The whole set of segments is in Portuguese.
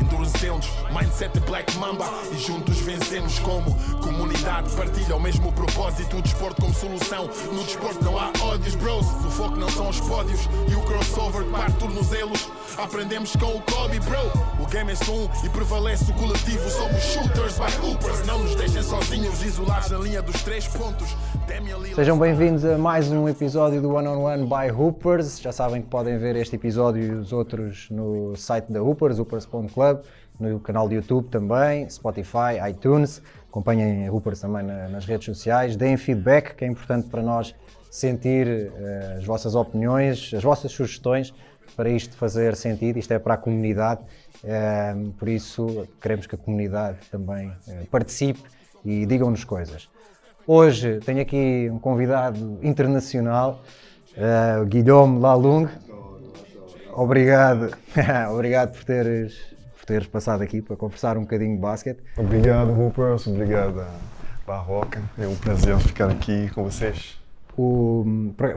endurecemos, mindset Black Mamba e juntos vencemos como comunidade. Partilha o mesmo propósito, o desporto como solução. No desporto não há ódios, bros. O foco não são os pódios e o crossover. Aprendemos com o Kobe, bro. O game é só um e prevalece o coletivo. Somos shooters by hoopers. Não nos deixem sozinhos, isolados na linha dos três pontos. Sejam bem-vindos a mais um episódio do One on One by Hoopers. Já sabem que podem ver este episódio e os outros no site da Hoopers, hoopers.club, no canal do YouTube também, Spotify, iTunes. Acompanhem a Hoopers também na- nas redes sociais. Deem feedback, que é importante para nós sentir eh, as vossas opiniões, as vossas sugestões para isto fazer sentido. Isto é para a comunidade, eh, por isso queremos que a comunidade também eh, participe e digam-nos coisas. Hoje tenho aqui um convidado internacional, o Guilherme Lalung. Obrigado, obrigado por teres, teres passado aqui para conversar um bocadinho de basquete. Obrigado, Hoopers. Obrigado, Barroca. É um prazer ficar aqui com vocês. O-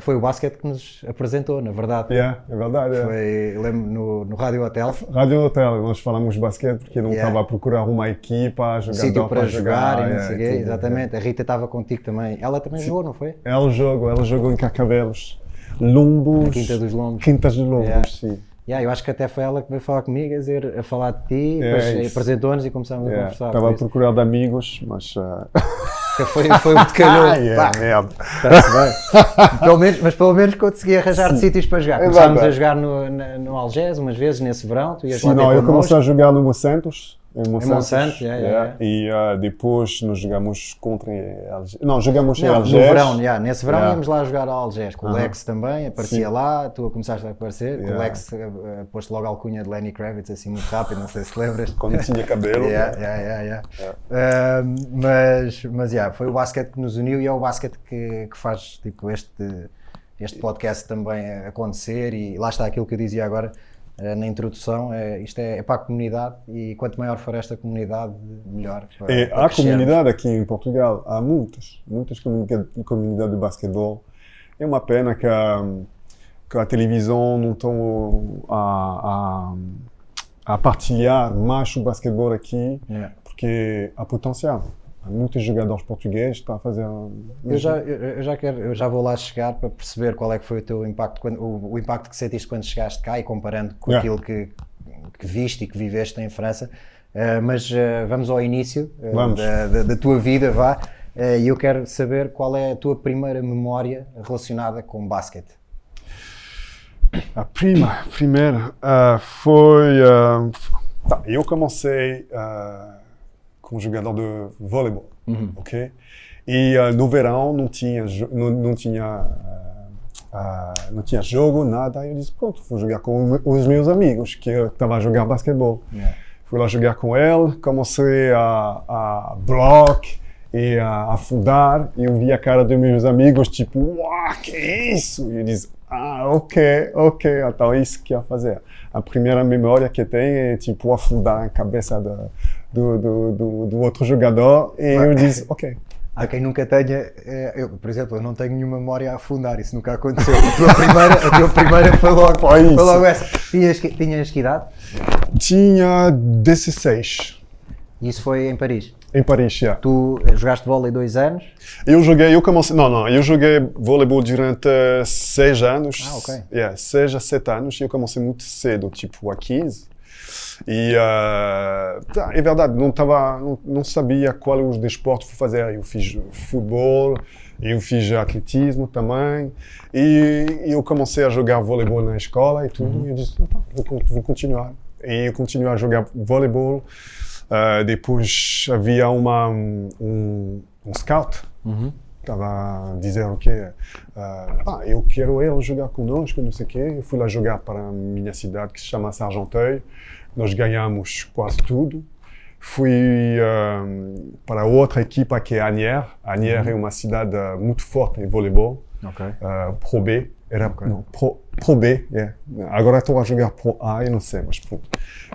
foi o basquete que nos apresentou, na verdade. Yeah, é verdade. é. Foi, lembro, no, no Rádio Hotel, Rádio Hotel, nós falamos basquete porque não Yeah. estava a procurar uma equipa, sítio jogador para jogar, e não yeah, sei quê, tudo, exatamente. A Rita estava contigo também. Ela também jogou, não foi? yeah. Ela jogou, ela jogou em Carcavelos, Lombos. Na Quinta dos Lombos. Quintas dos Lombos, Yeah. sim. Yeah, eu acho que até foi ela que veio falar comigo, a, dizer, a falar de ti, É apresentou-nos e começámos a Yeah. conversar. Estava a procurar de amigos, mas. Que Foi, foi o que calhou. Ah, yeah. Pelo menos, mas pelo menos consegui arranjar sítios para jogar. Começámos Exato. a jogar no, no Algés umas vezes nesse verão, tu ias Sim, não, eu connosco. comecei a jogar no Monsantos. Em Monsantos. Monsanto, yeah, yeah, E ah, depois nós jogamos contra Algés. Não, jogamos em Não, no Algés. verão, yeah, nesse verão Yeah. íamos lá jogar ao Algés, com o Aham. Lex também, aparecia Sim. lá, tu começaste a aparecer, com o Yeah. Lex uh, uh, posto logo a alcunha de Lenny Kravitz assim muito rápido, não sei se lembras. Quando tinha cabelo. Yeah, yeah, yeah, yeah. Um, mas, mas yeah, foi o basquete que nos uniu e é o basquete que, que faz tipo, este, este podcast também acontecer e lá está aquilo que eu dizia agora eh, na introdução, é, isto é, é para a comunidade e quanto maior for esta comunidade, melhor. Para, E para há crescermos. comunidade aqui em Portugal, há muitas, muitas comunidades de basquetebol. É uma pena que a, que a televisão não estão a, a, a partilhar mais o basquetebol aqui, Yeah. porque há potencial. Há muitos jogadores portugueses estão a fazer. Eu já, eu, já quero, eu já vou lá chegar para perceber qual é que foi o teu impacto, quando, o, o impacto que sentiste quando chegaste cá e comparando com Yeah. aquilo que, que viste e que viveste em França. Eh, mas eh, vamos ao início eh, Vamos. Da, da- da tua vida, vá. E eu quero saber qual é a tua primeira memória relacionada com basquete. A prima, primeira, ah, foi. ah, tá, eu comecei ah, como jogador de voleibol, ok? E ah, no verão não tinha, não, não tinha, ah, não tinha jogo, nada. Eu disse pronto, vou jogar com os meus amigos que estavam jogar basquetebol. Yeah. Fui lá jogar com ele, comecei a, a block e a afundar. E eu vi a cara dos meus amigos, tipo, uau, que é isso? E eu disse, ah, ok, ok, então é isso que ia fazer. A primeira memória que tem é, tipo, afundar a cabeça da- do, do, do, do outro jogador. E eu disse, ok. Há quem nunca tenha, eh, eu, por exemplo, eu não tenho nenhuma memória a afundar, isso nunca aconteceu. A tua primeira, a tua primeira foi logo, Foi foi logo essa. Tinhas, que- tinhas que idade? Tinha 16 E isso foi em Paris. em Paris, já. Tu eh, jogaste vôlei dois anos, Eu joguei, eu comecei, não, não, eu joguei voleibol durante seis anos. Ah, ok. Yeah, seis a sete anos, e eu comecei muito cedo, tipo a 15. E ah, tá, é verdade, não tava, não, não sabia qual os desportos vou fazer. Eu fiz futebol, eu fiz atletismo também, e eu comecei a jogar voleibol na escola e tudo. E eu disse, tá, vou, vou continuar. E eu continuei a jogar voleibol. Ah, depois havia uma, um, um scout estava a dizer o quê? Ah, ah, eu quero ele jogar conosco, não sei o quê. Eu fui lá jogar para a minha cidade, que se chama Sargenteuil. Nós ganhamos quase tudo. Fui ah, para outra equipa que é Agnières. Agnières é uma cidade muito forte em voleibol, Ok. ah, Pro B. Era no Pro, Pro B, yeah. agora estou a jogar Pro A, eu não sei, mas pronto.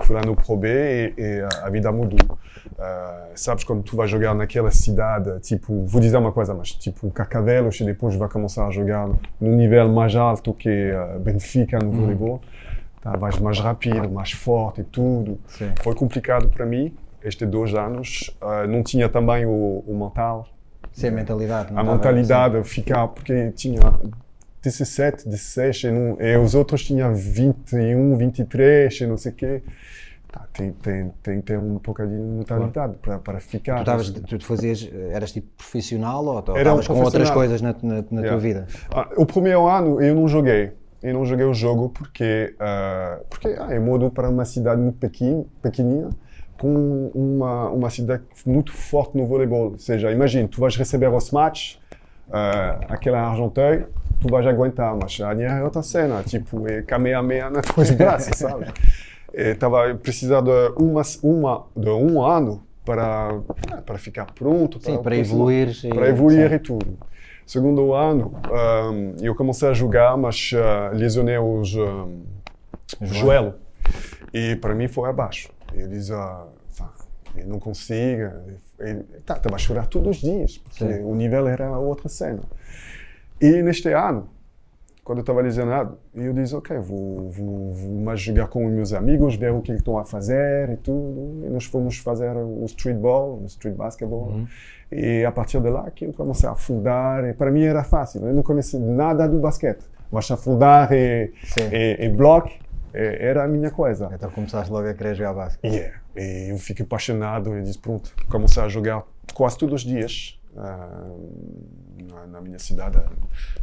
Fui lá no Pro B e, e a vida mudou. Uh, sabes quando tu vais jogar naquela cidade, tipo, vou dizer uma coisa, mas tipo Carcavelos e depois vai começar a jogar no nível mais alto que uh, Benfica no voleibol, tá, vais mais rápido, mais forte e tudo. Sim. Foi complicado para mim estes dois anos. Uh, não tinha também o, o mental, Sim, a mentalidade. a mentalidade ficar, porque tinha 17, 16 e, não, e os outros tinham 21, 23 e não sei o quê. Tá, tem, tem, tem que ter um bocadinho de mentalidade para, para ficar. Tu, estavas, tu fazias, eras tipo profissional ou Era um estavas com outras coisas na, na- na Yeah. tua vida? Ah, o primeiro ano eu não joguei. Eu não joguei o jogo porque, ah, porque ah, eu mudo para uma cidade muito pequena, pequenina com uma, uma cidade muito forte no voleibol. Ou seja, imagina, tu vais receber os matches, ah, aquela Argenteuil, tu vais aguentar, mas a minha é outra cena, tipo, é Kamehameha nas tuas braços, sabe? Estava precisando de, uma, uma, de um ano para, para ficar pronto. Sim, para próximo- evoluires e- Para evoluir sim. e tudo. Segundo ano, ahm, eu comecei a jogar, mas ah, lesionei os um, joelho. E para mim foi abaixo. Eu disse, ah, "Fá, eu não consigo. Eu- Tá, estava a chorar todos os dias, porque Sim. o nível era outra cena. E neste ano, quando eu estava lesionado, eu disse, ok, vou, vou, vou mais jogar com os meus amigos, ver o que eles estão a fazer e tudo. E nós fomos fazer o streetball, o street basketball. E a partir de lá que eu comecei a afundar. E para mim era fácil, eu não conhecia nada do basquete. Mas afundar e, Sim. e, e bloco eh, era a minha coisa. Então começaste logo a querer jogar basquete. Yeah. E eu fiquei apaixonado e disse, pronto, comecei a jogar quase todos os dias ah, na, na minha cidade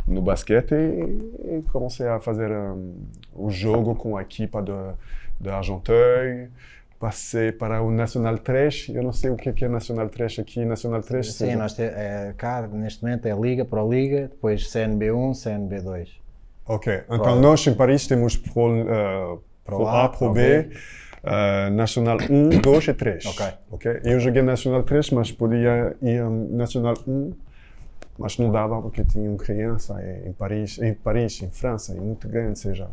no basquete e, e comecei a fazer um, o jogo com a equipa da Argenteuil. Passei para o Nacional 3, eu não sei o que que é Nacional 3 aqui, Nacional 3 Sim, seja- nós te, é, cá neste momento é Liga, Pro Liga, depois CNB1, CNB2. Ok, então nós em Paris temos Pro, uh, Pro Pro A, Pro B, B. uh, Nacional 1, 2 e 3. Ok. ok. Eu joguei Nacional 3, mas podia ir um, Nacional 1, mas não dava porque tinha uma criança em Paris, em Paris, em França, é muito grande, seja,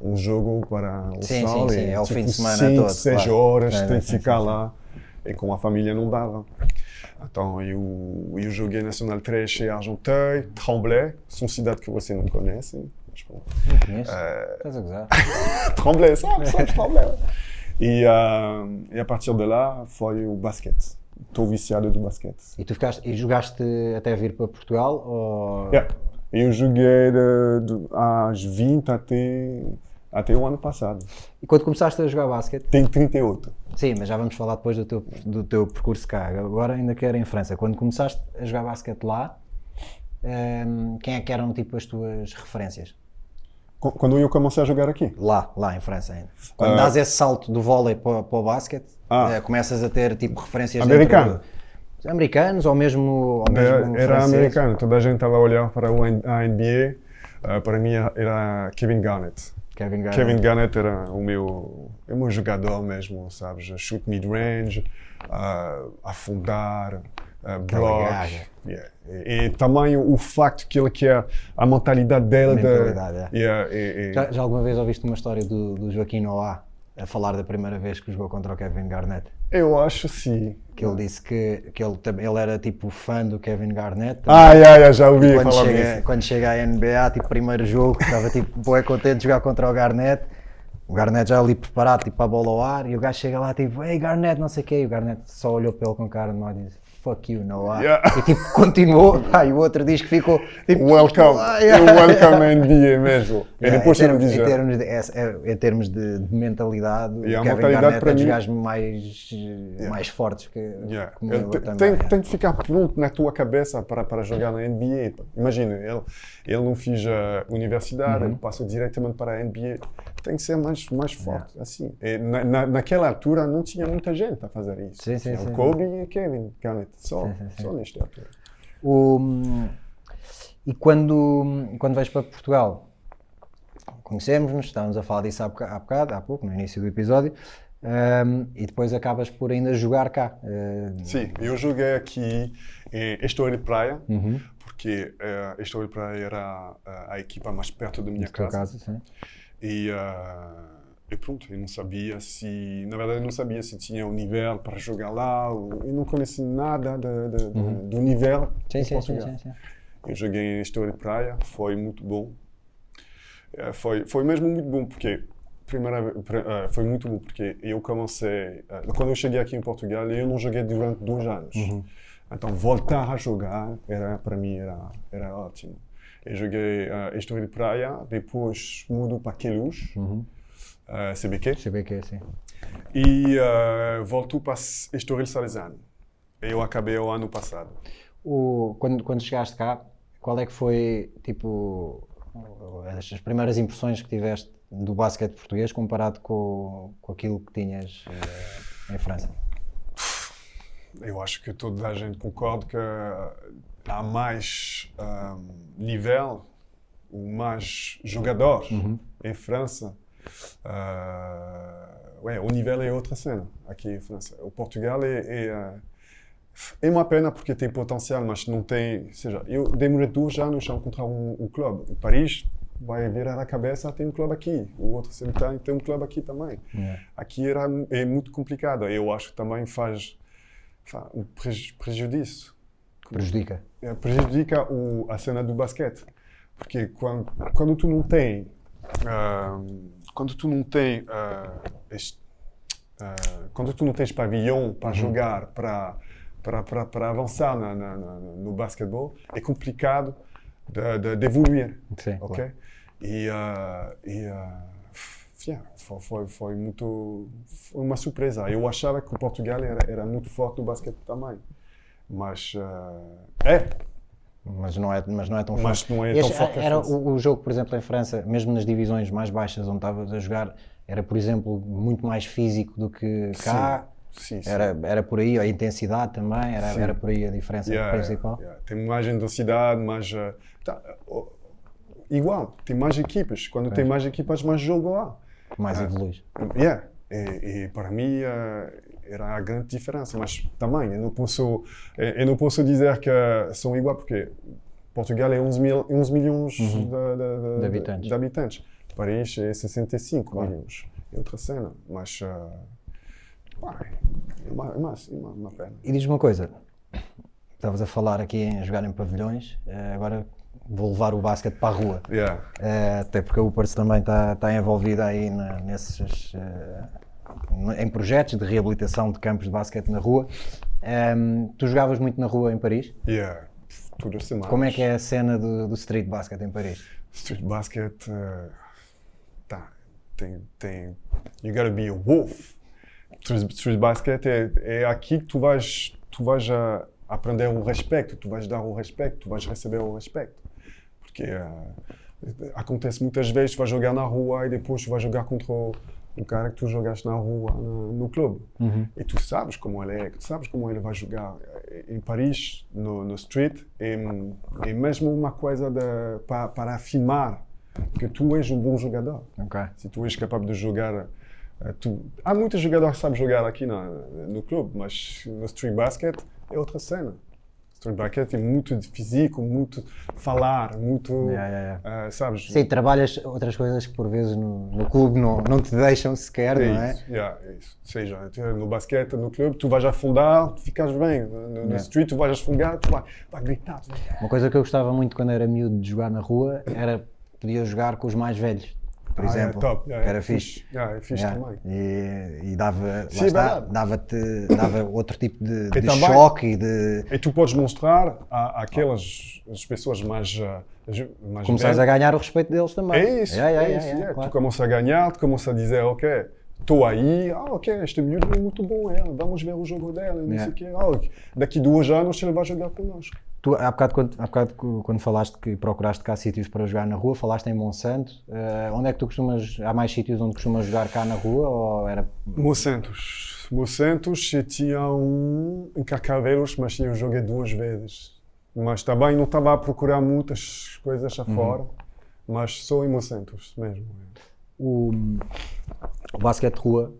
um jogo para o Sim, sol sim, sim, é o fim de semana cinco, todo, seis claro. horas, É, tem que ficar sim, lá e com a família não dava. Então eu, eu joguei Nacional 3 chez Argenteuil, Tremblay, são cidades que você não conhece. Bom, Não conheço. É. Tremblay, sabe, sabe Tremblay. E, ah, e a partir de lá foi o basquete. Estou viciado do basquete. E tu ficaste, e jogaste até vir para Portugal? Ou... Yeah. Eu joguei de, de, às 20 até, até o ano passado. E quando começaste a jogar basquete? Tenho 38. Sim, mas já vamos falar depois do teu, do teu percurso cá. Agora ainda quero em França. Quando começaste a jogar basquete lá, ehm, quem é que eram tipo as tuas referências? Qu- Quando eu comecei a jogar aqui. Lá, lá em França ainda. Quando dás esse salto do vôlei para, para o basquete, Ah. eh, começas a ter tipo referências Americano. do- americanos ou mesmo, ou mesmo Era, americano, toda a gente estava a olhar para a NBA. Ah, para mim era Kevin Garnett. Kevin Garnett. Kevin Garnett era o meu, o meu jogador mesmo, sabes? Shoot mid-range, afundar, uh. Yeah. E, e também o facto que ele quer, a mentalidade dele. de- mentalidade, é. Yeah, e- e- Já, já alguma vez ouviste uma história do, do Joaquim Noah a falar da primeira vez que jogou contra o Kevin Garnett? Eu acho sim. Que ele disse que, que ele, ele era tipo fã do Kevin Garnett. Ah, yeah, yeah, já ouvi quando, falar chega, disso. quando chega à NBA, tipo, primeiro jogo, estava tipo, bué contente de jogar contra o Garnett. O Garnett já ali preparado, tipo, a bola ao ar, e o gajo chega lá, tipo, ei Garnett, não sei o quê, e o Garnett só olhou para ele com cara de mal e disse, fuck you, Noah. Yeah. E tipo, continuou, pá, e o outro diz que ficou, tipo, Welcome. Ah, yeah. Welcome NBA mesmo. E Yeah, depois em, termos, em termos de, é- é- em termos de, de mentalidade, E a o Kevin mentalidade Garnett é dos gajos mais, mais fortes que, Yeah. como Ele eu também. tem, yeah. tem que ficar pronto na tua cabeça para, para jogar na NBA. Imagina, ele, ele não fez a universidade, Uhum. ele passou diretamente para a NBA. Tem que ser mais, mais forte, assim. E na, na, naquela altura não tinha muita gente a fazer isso. Sim, sim, Tinha sim. o Kobe e Kevin Garnett, só, Sim, sim, só nesta altura. O- e quando, quando vais para Portugal, conhecemos-nos, estávamos a falar disso há, há bocado, há pouco, no início do episódio, ahm, e depois acabas por ainda jogar cá. Ah, Sim, eu joguei aqui em Estoril Praia, Uhum. porque uh, a Estoril Praia era uh, a equipa mais perto da minha tua casa. casa. E, uh, e pronto, eu não sabia se, na verdade, eu não sabia se tinha um nível para jogar lá. Eu não conhecia nada de, de- de- do nível Uhum. Sim, sim, sim, sim. Eu joguei em Estoril Praia, foi muito bom. Eh, Foi, foi mesmo muito bom, porque primeira, eh, foi muito bom porque eu comecei eh, quando eu cheguei aqui em Portugal eu não joguei durante dois anos então voltar a jogar era para mim era era ótimo eu joguei uh, Estoril Praia depois mudo para Queluz eh, CBQ CBQ, sim. e uh, volto para Estoril Salesiano eu acabei o ano passado O, quando, quando chegaste cá, qual é que foi, tipo, as, as primeiras impressões que tiveste do basquete português comparado com, com aquilo que tinhas eh, em França? Eu acho que toda a gente concorda que há mais ahm, nível, ou mais jogador em França. Ah, ué, o nível é outra cena aqui em França. O Portugal é, é, ah, é uma pena porque tem potencial, mas não tem. Ou seja, eu demorei dois anos a encontrar um, um clube. O Paris vai virar a cabeça, tem um clube aqui. O outro sempre tem, tem um clube aqui também. Yeah. Aqui era, é muito complicado. Eu acho que também faz, um preju- prejudício. Prejudica. É, prejudica o, a cena do basquete. Porque quando, quando tu não tem. ah, quando tu não tem. ah, este- ah, quando tu não tens pavilhão para jogar, para, para, avançar na, na- na- no basquetebol, é complicado de, de, de evoluir. Sim, ok? claro. E, ah, e yeah, foi, foi, muito. Foi uma surpresa. Eu achava que o Portugal era, era muito forte no basquete também. Mas. ah, é, Mas não é, mas não é tão Mas forte. não é Este- tão forte Era França. o, o jogo, por exemplo, em França, mesmo nas divisões mais baixas onde estavas a jogar, era, por exemplo, muito mais físico do que cá. Sim, sim. Era, era por aí, a intensidade também, era, Sim. era por aí a diferença Yeah, principal. yeah. Tem mais intensidade, mais. ah, tá, igual, tem mais equipas. Quando tem mais equipas, mais jogo lá. Mais evoluís. Yeah. E, e para mim eh, era a grande diferença, mas também eu não posso, eh, eu não posso dizer que são iguais porque Portugal é 11, mil, 11 milhões de, de- de- De habitantes. de habitantes. Paris é 65 milhões. É outra cena, mas pá, é uma, é uma, é uma, uma pena. E diz-me uma coisa, estavas a falar aqui em jogar em pavilhões, agora vou levar o basquete para a rua. Yeah. Eh, até porque a Upers também está está envolvida aí na- nesses, eh, em projetos de reabilitação de campos de basquete na rua. Ehm, tu jogavas muito na rua em Paris? Yeah. Como é que é a cena do, do street basket em Paris? Street basket, uh, tá, tem, tem, you gotta be a wolf. Street, street basket é, é aqui que tu vais, tu vais a aprender o respeito, tu vais dar o respeito, tu vais receber o respeito. Porque uh, acontece muitas vezes, tu vais jogar na rua e depois tu vais jogar contra o, o cara que tu jogaste na rua, no, no clube. E tu sabes como ele é, tu sabes como ele vai jogar. Em Paris, no, no street, é, é mesmo uma coisa para, para afirmar que tu és um bom jogador. Ok. Se tu és capaz de jogar. eh, Tu... Há muitos jogadores que sabem jogar aqui na, no clube, mas no street basket é outra cena. Street basket é muito de físico, muito falar, muito. Yeah, yeah, eh, sabes? Sim, trabalhas outras coisas que por vezes no, no clube não, não te deixam sequer, É não é? isso, yeah, é isso. Seja, no basquete, no clube, tu vais afundar, tu ficas bem. No, no Yeah. street, tu vais afundar, tu vais, vais gritar. Uma coisa que eu gostava muito quando era miúdo de jogar na rua era podia jogar com os mais velhos, por Ah, é exemplo. top, yeah, que era é fixe. Yeah, é fixe Yeah. também. E, e dava, Sim, é está, dava-te dava outro tipo de, de também- choque e de E tu podes mostrar à- àquelas as pessoas mais. ah, mais começares a ganhar o respeito deles também. É isso, Yeah, é isso. yeah, yeah. claro. Tu começas a ganhar, tu começas a dizer, ok, estou aí, ah, ok, este miúdo é muito bom, é, vamos ver o jogo dela, não sei o quê. Ah, daqui dois anos ele vai jogar connosco. Tu, há bocado, quando, há bocado quando falaste que procuraste cá sítios para jogar na rua, falaste em Monsanto. Eh, onde é que tu costumas. Há mais sítios onde costumas jogar cá na rua? Ou era. Mocentos, eu tinha um em Carcavelos, mas eu joguei duas vezes. Mas também não estava a procurar muitas coisas Uhum. afora, mas só em Mocentos mesmo. O, o basquete de rua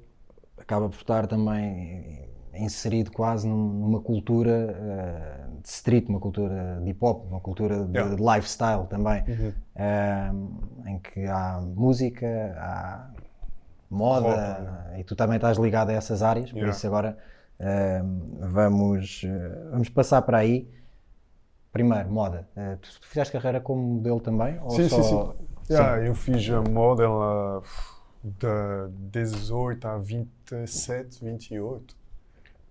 acaba por estar também inserido quase num- numa cultura eh, de street, uma cultura de hip hop, uma cultura de, Yeah. de lifestyle também, eh, em que há música, há moda Roupa. e tu também estás ligado a essas áreas, por Yeah. isso agora eh, vamos, eh, vamos passar para aí. Primeiro, moda. Eh, tu, tu fizeste carreira como modelo também? Ou Sim, só... sim, sim. Yeah, eu fiz a moda ela, de 18 a 27, 28.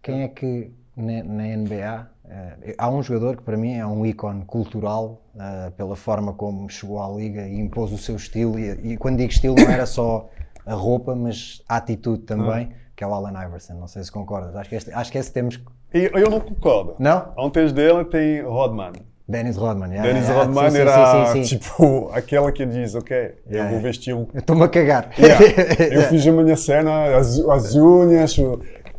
Quem é que na, na NBA eh, há um jogador que para mim é um ícone cultural eh, pela forma como chegou à liga e impôs o seu estilo. E, e quando digo estilo não era só a roupa mas a atitude também que é o Allen Iverson. Não sei se concordas. Acho que este, acho que esse temos que- E eu não concordo. não? Antes dele tem Rodman. Dennis Rodman yeah, Dennis yeah, Rodman sim, era sim, sim, tipo aquela que diz, ok, eu vou vestir um eu estou-me a cagar. Yeah. Eu fiz a minha cena, as, as unhas,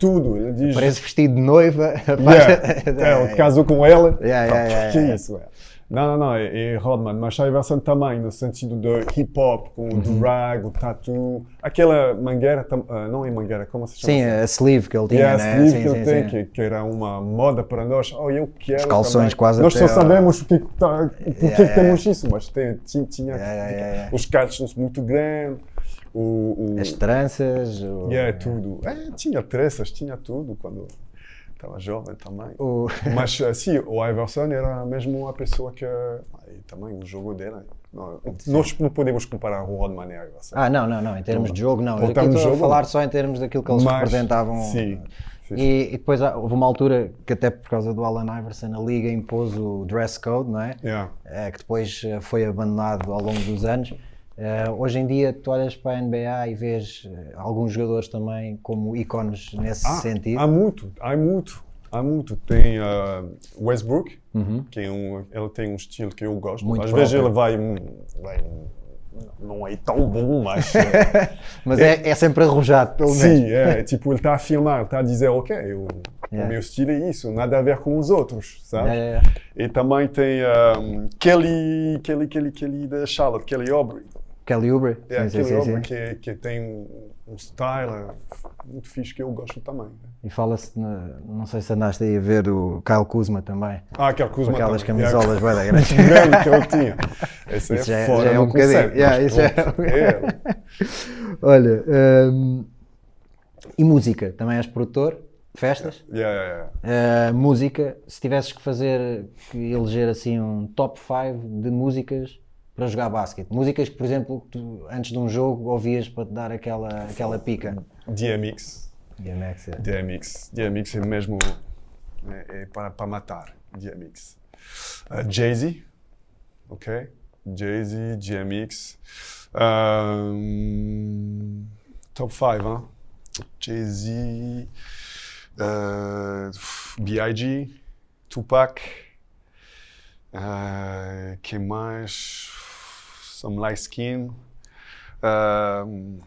tudo. Ele diz. parece vestido de noiva Yeah. É, ele casou com ela. Yeah, yeah, que yeah. isso, é. Não, não, não, é, é Rodman, mas a Iverson também, no sentido de hip hop, com Uhum. o drag, o tatu, aquela mangueira, ah, não é mangueira, como se chama? sim a sleeve que ele tinha Yeah, né? sleeve Sim, que ele sim, tem, sim. Que, que era uma moda para nós. Oh, eu quero. Os calções também. quase Nós só sabemos o que, que tá, por que Yeah, que yeah, temos isso, mas tem, tinha, tinha Yeah, os calços muito grandes, o, o, as tranças o- Yeah, tudo. É, tinha tranças, tinha tudo quando estava jovem também. o- Mas sim, o Iverson era mesmo a pessoa que. E também o jogo dele. Não, nós não podemos comparar o Rodman e o Iverson. Ah, não, não, não. Em termos de jogo, não. Eu estou a jogo, falar não. só em termos daquilo que eles Mas, representavam. sim, E, e depois há- houve uma altura que, até por causa do Allen Iverson, a liga impôs o dress code, não é? Yeah. Eh, que depois eh, foi abandonado ao longo dos anos. Eh, hoje em dia, tu olhas para a NBA e vês eh, alguns jogadores também como ícones nesse Ah, sentido. Há muito, há muito, há muito. Tem uh, Westbrook, que é um, ele tem um estilo que eu gosto. Muito Às vezes próprio. ele vai, hum, vai, hum, não é tão bom, mas Mas é, é sempre arrojado, pelo menos. sim, é, tipo ele está a filmar, ele está a dizer, ok, eu, Yeah. o meu estilo é isso, nada a ver com os outros, sabe? Yeah, yeah. E também tem um, Kelly, Kelly, Kelly, Kelly da Charlotte, Kelly Aubrey. Kelly Oubre. É, sim, Kelly sim, Aubrey sim. Que, que tem um, style muito fixe que eu gosto também. E fala-se, não sei se andaste aí a ver o Kyle Kuzma também. Ah, aquele Kuzma aquelas também. camisolas bué da grandes. É, grande que ele tinha. Esse Isso é é- fora já é um bocadinho. Yeah, isso é é. Olha, hum, e música? Também és produtor? Festas? Yeah, yeah, yeah. Uh, música, se tivesses que fazer, que eleger assim um top 5 de músicas para jogar basquete. Músicas que, por exemplo, tu, antes de um jogo ouvias para te dar aquela, aquela pica. DMX. DMX, é. DMX. DMX é mesmo é, é para, para matar. DMX. Uh, Jay-Z. Ok? Jay-Z, DMX. Um, top 5, hein? Jay-Z. Uh, B.I.G. Tupac. Uh, que mais? Some Light Skin. Um,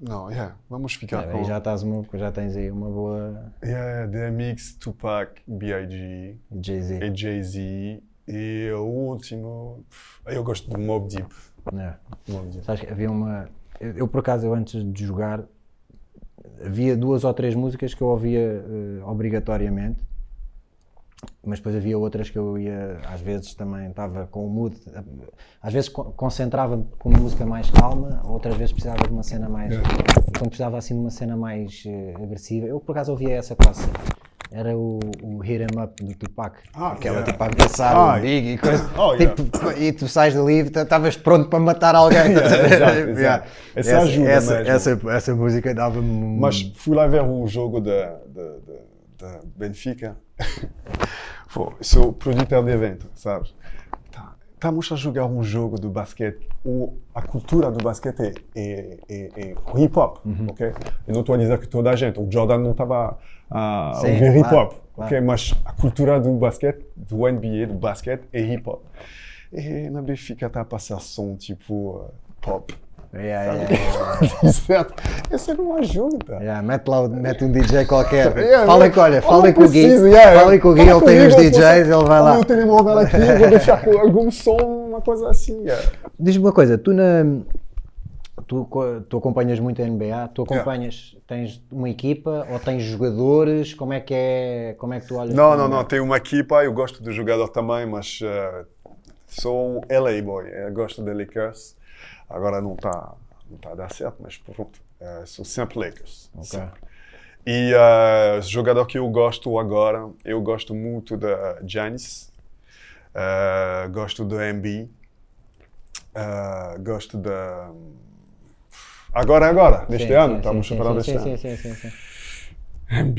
não, yeah, vamos ficar É, com já, estás uma, já tens aí uma boa yeah, DMX, Tupac, B.I.G. Jay-Z. e Jay-Z. E o último, eu gosto do Mob Deep. É. Mob Deep. Sabes que havia uma. Eu, eu, por acaso, eu antes de jogar, havia duas ou três músicas que eu ouvia eh, obrigatoriamente, mas depois havia outras que eu ia, às vezes também estava com o mood, às vezes co- concentrava-me com uma música mais calma, outras vezes precisava de uma cena mais. Quando precisava assim de uma cena mais eh, agressiva, eu por acaso ouvia essa quase. Era o, o Hit 'em Up do Tupac. Ah, Aquela yeah. tipo a ameaçar Ah, o Big e coisa. Oh, yeah. tipo, e tu sais dali e estavas pronto para matar alguém. exato, exato. Yeah. Essa Essa, ajuda essa, mesmo. essa, essa música dava-me. um- Mas fui lá ver o jogo da, da, Benfica. Pô, sou produtor de evento, sabes? Tá- Estamos a jogar um jogo do basquete. O, a cultura do basquete é, é, é, hip hop, Uhum. ok? Eu não estou a dizer que toda a gente. O Jordan não estava a Sim, ouvir hip claro, hop, ok? Mas a cultura do basquete, do NBA, do basquete, é hip hop. E na Benfica está a passar som tipo uh, pop. Yeah, yeah, yeah. Essa não ajuda. Yeah, mete lá, mete um DJ qualquer. Yeah, Falem não- com, olha, eu falem com o Gui. yeah, Falem com o Gui, ele tem os eu posso- DJs, ele vai lá. Olha o telemóvel aqui, vou deixar com algum som, uma coisa assim. yeah. Diz-me uma coisa, tu na. tu, tu acompanhas muito a NBA, tu acompanhas, tens uma equipa ou tens jogadores? Como é que é, como é que tu olhas? Não, não, não. Tem uma equipa, eu gosto do jogador também, mas eh, sou um LA boy. Eu gosto de Lakers. Agora não está não tá a dar certo, mas pronto. Eh, sou sempre Lakers. sempre. E eh, jogador que eu gosto agora, eu gosto muito da Giannis. Eh, gosto do MB. eh, gosto da... Agora, agora, neste Sim, ano, sim, estamos sim, este sim, ano. sim, sim, sim, sim. MB...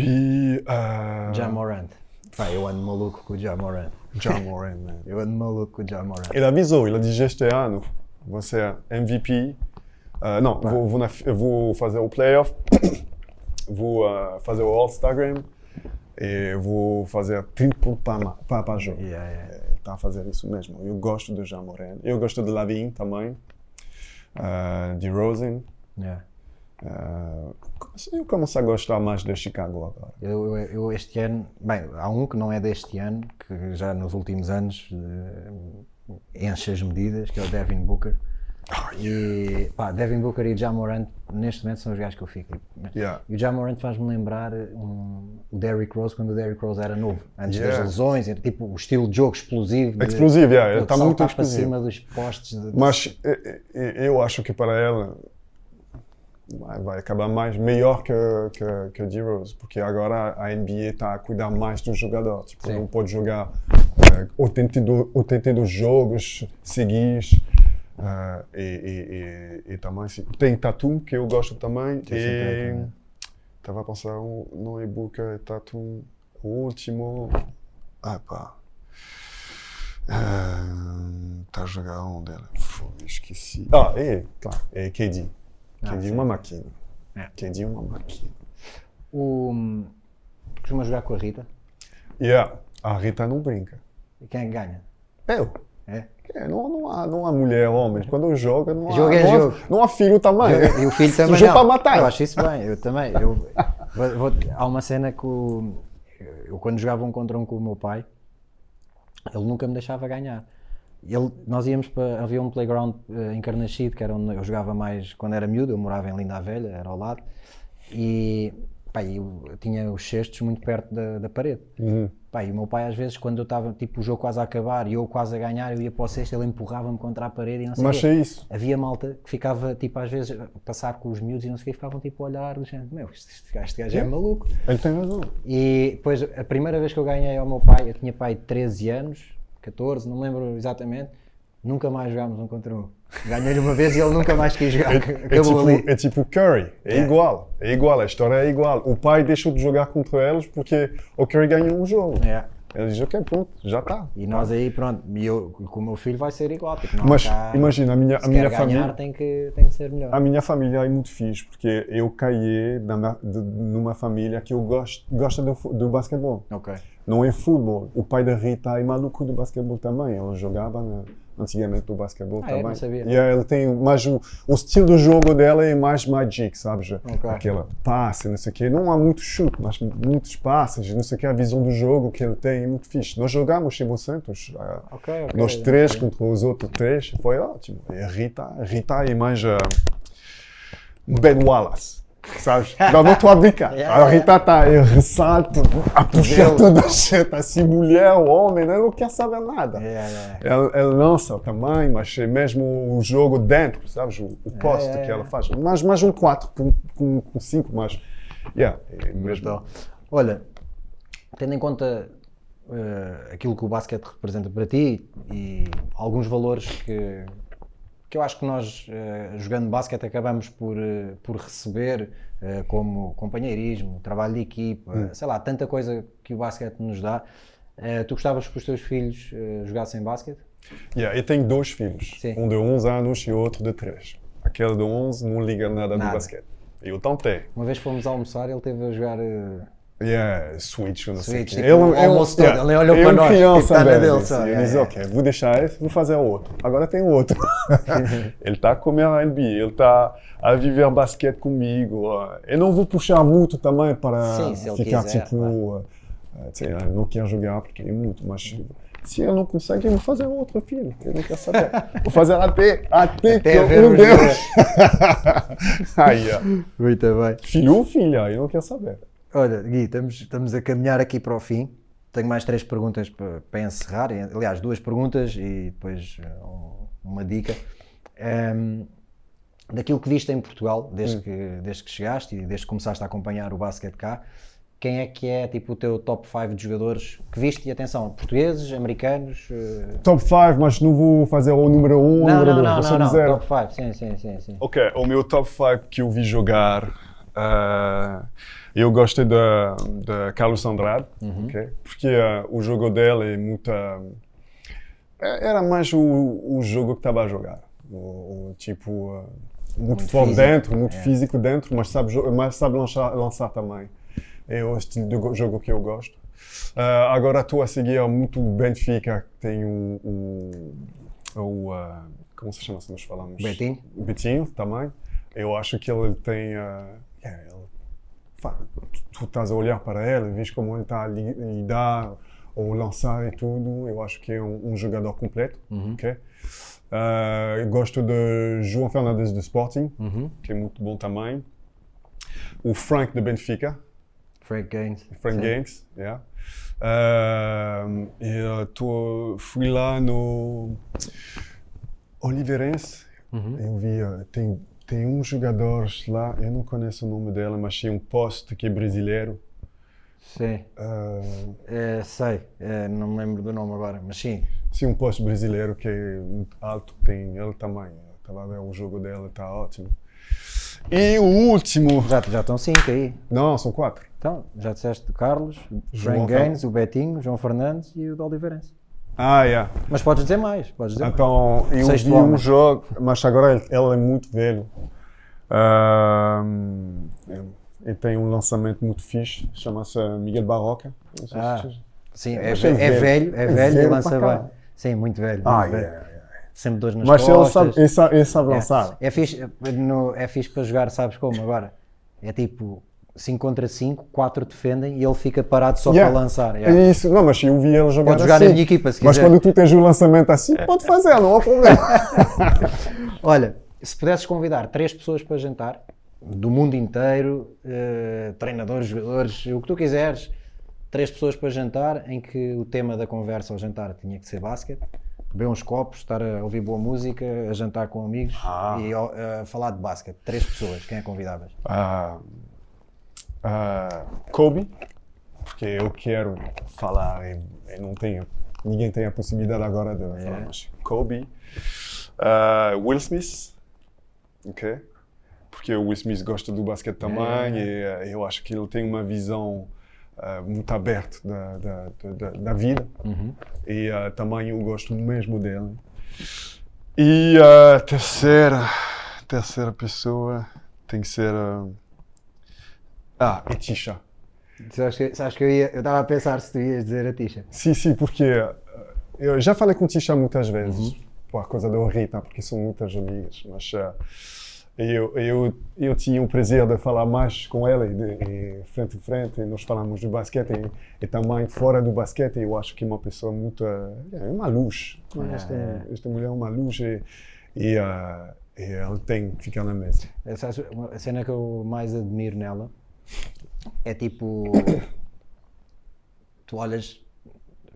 eh, Ja Morant. Pá, eu ando maluco com o Ja Morant. John Moran, man. Eu ando maluco com o Ja Morant. Ele avisou, ele disse este ano, você é MVP. Ah, não, vou, vou, na vou fazer o playoff, vou ah, fazer o All-Star Game e vou fazer 30 pontos para, jogo. Yeah, yeah. Está a fazer isso mesmo. Eu gosto do Jean Moran. Eu gosto de Lavin também, ah, de Rosen. Yeah. Ah, comecei- eu comecei a gostar mais de Chicago agora. Eu, eu- eu este ano, bem, há um que não é deste ano, que já nos últimos anos eh, enche as medidas, que é o Devin Booker. E pá, Devin Booker e Ja Morant neste momento são os gajos que eu fico. Yeah. E o Ja Morant faz-me lembrar um, o Derrick Rose quando o Derrick Rose era novo, antes Yeah. das lesões, era tipo o estilo de jogo explosivo. de- Explosivo, yeah, de está muito saltar para explosivo. cima dos postes. de- Mas eh, eh, eu acho que para ela vai, acabar mais melhor que que, que D Rose, porque agora a NBA está a cuidar mais do jogador. Tipo, Sim. não pode jogar eh, 82, 82 jogos seguidos. eh, e, e, e, e também se- tem Tatum que eu gosto também Tem e estava a pensar um- no e-book eh, Tatum o último ah pá Está a jogar onde ela? Fogo, esqueci. Ah, é, claro, é KD. Ah, sim. é uma máquina. É. É uma máquina. O, tu costumas jogar com a Rita? Yeah, a Rita não brinca. E quem é que ganha? Eu. É? É, não, não, há, não há mulher, homem. Quando joga, não há, Jogo é não, jogo. Há, não há filho também. E o filho também Jogo para matar. Eu acho isso bem, eu também. Eu, vou- vou- há uma cena que o- eu quando jogava um contra um com o meu pai, ele nunca me deixava ganhar. Ele, nós íamos para. Havia um playground eh, em Carnaxide, que era onde eu jogava mais quando era miúdo, eu morava em Linda Velha, era ao lado, e pá, eu, eu tinha os cestos muito perto da, da parede. Uhum. Pá, e o meu pai, às vezes, quando eu estava tipo, o jogo quase a acabar e eu quase a ganhar, eu ia para o cesto, ele empurrava-me contra a parede e não sei Mas é isso. Havia malta que ficava, tipo, às vezes, a passar com os miúdos e não sei o quê, ficavam tipo a olhar, do género, meu, este, este gajo, este gajo é maluco. Ele tem razão. E depois, a primeira vez que eu ganhei ao meu pai, eu tinha pai de 13 anos, 14, não me lembro exatamente, nunca mais jogámos um contra um. Ganhei-lhe uma vez e ele nunca mais quis jogar, É acabou tipo, ali. é tipo Curry, é Yeah. igual, é igual, a história é igual. O pai deixou de jogar contra eles porque o Curry ganhou um jogo. É. Ele diz, ok, pronto, já está. E nós aí, pronto, e eu, com o meu filho vai ser igual. Tipo, Mas cá- imagina, a minha, se a minha ganhar, família... tem que, tem que ser melhor. A minha família é muito fixe, porque eu caí na ma- de- numa família que eu gosto, gosta do, do basquetebol. Ok. Não é futebol. O pai da Rita é maluco do basquetebol também. Ela jogava na- antigamente do basquetebol Ah, também. Não sabia. E ela tem mais o, o estilo do jogo dela é mais magic, sabes? Ok. Aquela passe, não sei o quê. Não há muito chute, mas muitos passes, não sei o quê. A visão do jogo que ele tem é muito fixe. Nós jogamos Chibo Santos. ah, Ok, ok. nós três contra os outros três, foi ótimo. E a Rita, a Rita é mais uh, Ben Wallace, sabes? Não, não estou a brincar. Yeah, a Rita está em ressalto, a puxar toda a gente, assim, mulher, homem, né? não quer saber nada. É, é. Ela, ela lança também, mas é mesmo o jogo dentro, sabes? O, o poste é, que é. ela faz. Mais, mais um 4 com 5, mas. Yeah, é mesmo. Brutal. Olha, tendo em conta eh, aquilo que o basquete representa para ti e alguns valores que, que eu acho que nós, eh, jogando basquete, acabamos por, eh, por receber, eh, como companheirismo, trabalho de equipa, Hum. sei lá, tanta coisa que o basquete nos dá. Tu gostavas que os teus filhos jogassem basquete? Yeah, eu tenho dois filhos, Sim. um de 11 anos e outro de 3. Aquele de 11 não liga nada, Nada. do basquete. Eu tentei. Uma vez fomos almoçar, ele teve a jogar. Yeah, switch, eu não sei o Switch, tipo, o almoço todo, ele olhou eu para nós, criança, tipo, tá na dele só, Eu yeah, yeah. ok, vou deixar esse, vou fazer outro. Agora tem outro. ele está a comer a NBA, ele está a viver basquete comigo. Eu não vou puxar muito também para Sim, ele ficar quiser, tipo... eh, sei lá, não quer jogar porque é muito, mas Se ele não consegue, eu vou fazer outro filho. Ele não quer saber. Vou fazer até, até, Até que eu, meu Deus. Aí, ó. Muito bem. filho ou filha, aí não quer saber. Olha, Gui, estamos, estamos a caminhar aqui para o fim. Tenho mais três perguntas para, para encerrar. Aliás, duas perguntas e depois um- uma dica. Ehm, daquilo que viste em Portugal, desde, que, desde que chegaste e desde que começaste a acompanhar o basquete cá, quem é que é tipo o teu top 5 de jogadores que viste? E atenção, portugueses, americanos? eh, Top 5, mas não vou fazer o número 1 um, ou o número não, 2. não, Vou só não, não, dizer. top 5, sim, sim, sim, sim. Ok, o meu top 5 que eu vi jogar, ah, eu gostei da da Carlos Andrade, ok? porque ah, o jogo dele é muito. é- era mais o, o jogo que estava a jogar. O, o tipo. muito, Muito forte dentro, muito é. físico dentro, mas sabe, mas sabe lançar, lançar também. É o estilo de go- jogo que eu gosto. Agora estou a seguir muito o Benfica, que tem o. o, o, como se chama se nós falamos? Betinho? Betinho também. Eu acho que ele tem. Ah, é, tu, tu estás a olhar para ele, vês como ele está a li- lidar ou lançar e tudo. Eu acho que é um, um jogador completo. ok? Ah, eu gosto de João Fernandes do Sporting, que é muito bom também. O Frank de Benfica, Frank Gaines. Frank Sim. Gaines, yeah. Ah, e eu tô, fui lá no Oliveirense. Eu vi, ah, tem, tem um jogador lá, eu não conheço o nome dela, mas tinha um poste que é brasileiro. Sim, Ah, Eh, sei, Eh, não me lembro do nome agora, mas sim. sim, um poste brasileiro que é muito alto, tem ele também. Estava a ver o jogo dele, está ótimo. E o último, Já, já estão cinco aí. não, são quatro. Então, já disseste o Carlos, o João Gaines, o Betinho, o João Fernandes e o de Oliveirense. Ah, yeah. Mas podes dizer mais, podes dizer mais. Então, vi homem. um jogo, mas agora ele, ele é muito velho. Ahm, ele tem um lançamento muito fixe, chama-se Miguel Barroca. Ah, Sim, é, Mas ve- é é velho. velho, é É velho e velho lança bem. Sim, muito velho. Ah, muito velho. yeah, yeah. Sempre dores nas Mas ele costas. sabe, ele sabe, ele sabe lançar. É, é, fixe, no- é fixe para jogar, sabes como agora? É tipo 5 contra 5, 4 defendem e ele fica parado só Yeah. para lançar. É yeah. isso, não, mas eu vi ele jogar Pode jogar assim. na minha equipa, se Mas quiser. quando tu tens o lançamento assim, pode fazer, não há problema. Olha, se pudesses convidar três pessoas para jantar, do mundo inteiro, eh, treinadores, jogadores, o que tu quiseres, três pessoas para jantar, em que o tema da conversa ao jantar tinha que ser basquete, beber uns copos, estar a ouvir boa música, a jantar com amigos Ah. e a falar de basquete. Três pessoas, quem é convidavas? Ah, ah, Kobe, porque eu quero falar e, não tenho, ninguém tem a possibilidade agora de falar, mas Kobe, Ah, Will Smith, ok? Porque o Will Smith gosta do basquete também e ah, eu acho que ele tem uma visão ah, muito aberta da, da, da, da vida e ah, também eu gosto mesmo dele. E a terceira, terceira pessoa tem que ser. Ah, Ah, é Tisha. Sabes que, sabes que eu ia- eu estava a pensar se tu ias dizer a Tisha. Sim, sim, porque ah, eu já falei com Tisha muitas vezes, por causa da Rita, porque são muitas amigas, mas ah, eu, eu, eu tinha o prazer de falar mais com ela, e de, e frente a frente, nós falamos do basquete e, e também fora do basquete, eu acho que é uma pessoa muito. ah, é uma luz. esta, esta mulher é uma luz e, e, ah, e ela tem que ficar na mesa. Eh, A cena que eu mais admiro nela é tipo. Tu olhas,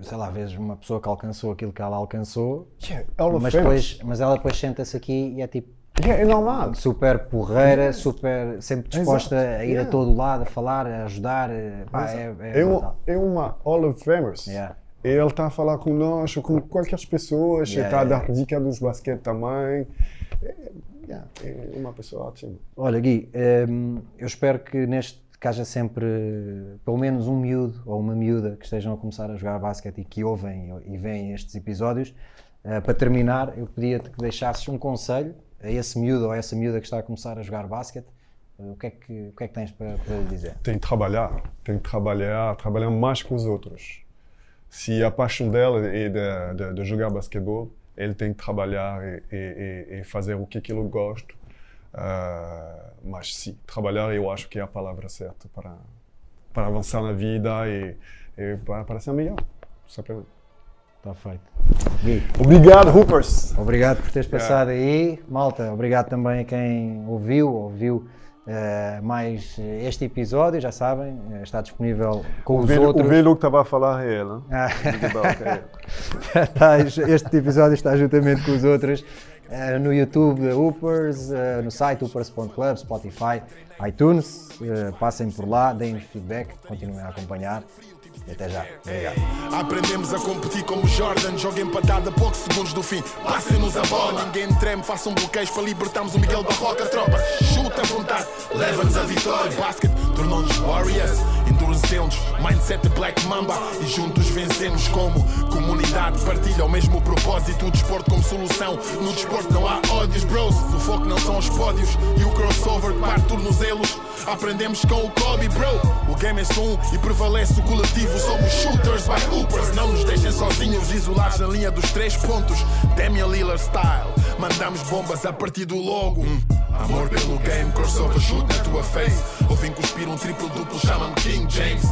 sei lá, vês uma pessoa que alcançou aquilo que ela alcançou, Yeah, mas, depois, mas ela depois senta-se aqui e é tipo Yeah, é normal. super porreira, super, sempre disposta Exato, a ir yeah. a todo lado, a falar, a ajudar. eh, Pá, é, é, É, um, brutal. é uma Hall of Famers. Yeah. E ele está a falar conosco, com qualquer pessoa, está a dar dica dos basquete também. É, yeah, é uma pessoa ótima. Olha, Gui, hum, eu espero que neste que haja sempre eh, pelo menos um miúdo ou uma miúda que estejam a começar a jogar basquete e que ouvem e veem estes episódios. Eh, para terminar, eu pedia-te que deixasses um conselho a esse miúdo ou a essa miúda que está a começar a jogar basquete. Eh, o, que é que, o que é que tens para, para lhe dizer? Tem que trabalhar, tem que trabalhar, trabalhar mais que os outros. Se a paixão dela é de, de, de jogar basquetebol, ele tem que trabalhar e- e- e fazer o que, que ele gosta. Ah, mas sim, trabalhar eu acho que é a palavra certa para, para avançar na vida e, e para, para ser melhor, simplesmente. Está feito. Obrigado, Hoopers. obrigado por teres passado aí. Malta, obrigado também a quem ouviu, ouviu eh, mais este episódio, já sabem, eh, está disponível com O os velho, outros. o velho que estava a falar é ele. Ah. Ok. Está- este episódio está juntamente com os outros eh, no YouTube da Hoopers, eh, no site hoopers.club, Spotify, iTunes. Eh, passem por lá, deem-nos feedback, continuem a acompanhar. E até já. Obrigado. Aprendemos a competir como Jordan, joga empatada a poucos segundos do fim. Passem-nos a bola, ninguém treme, façam bloqueios para libertarmos o Miguel Barroca, tropa. Chuta à vontade, leva-nos a vitória. Basket tornou-nos Warriors, endurecemos, mindset de Black Mamba e juntos vencemos como comunidade. Partilha o mesmo propósito, o desporto como solução. No desporto não há ódios, bros. O foco não são os pódios e o crossover que parte tornozelos. Aprendemos com o Kobe, bro. O game é um e prevalece o coletivo. Somos shooters by hoopers. Não nos deixem sozinhos, isolados na linha dos três pontos. Damian Lillard style. Mandamos bombas a partir do logo. Hum. Amor pelo game, crossover shoot na tua face. Ou vim cuspir um triplo duplo, chama-me King James.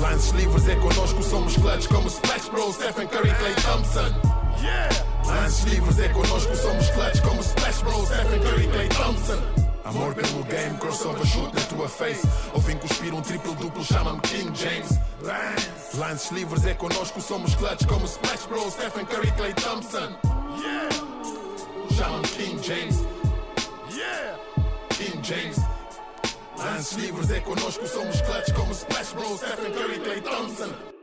Lance, livres é connosco, somos clutch como Splash Bros, Stephen Curry, Clay Thompson. Yeah! Lances livres é connosco, somos clutch como Splash Bros, Stephen Curry, Clay Thompson. Amor pelo game, crossover shoot na tua face. Ou vim cuspir um triplo duplo, chama-me King James. Lance, lances livres é connosco, somos clutch como Splash Bros, Stephen Curry, Clay Thompson. Yeah! Chama-me King James. James. Lances livres é connosco, somos clutch como Splash Bros, Stephen Curry, Clay Thompson.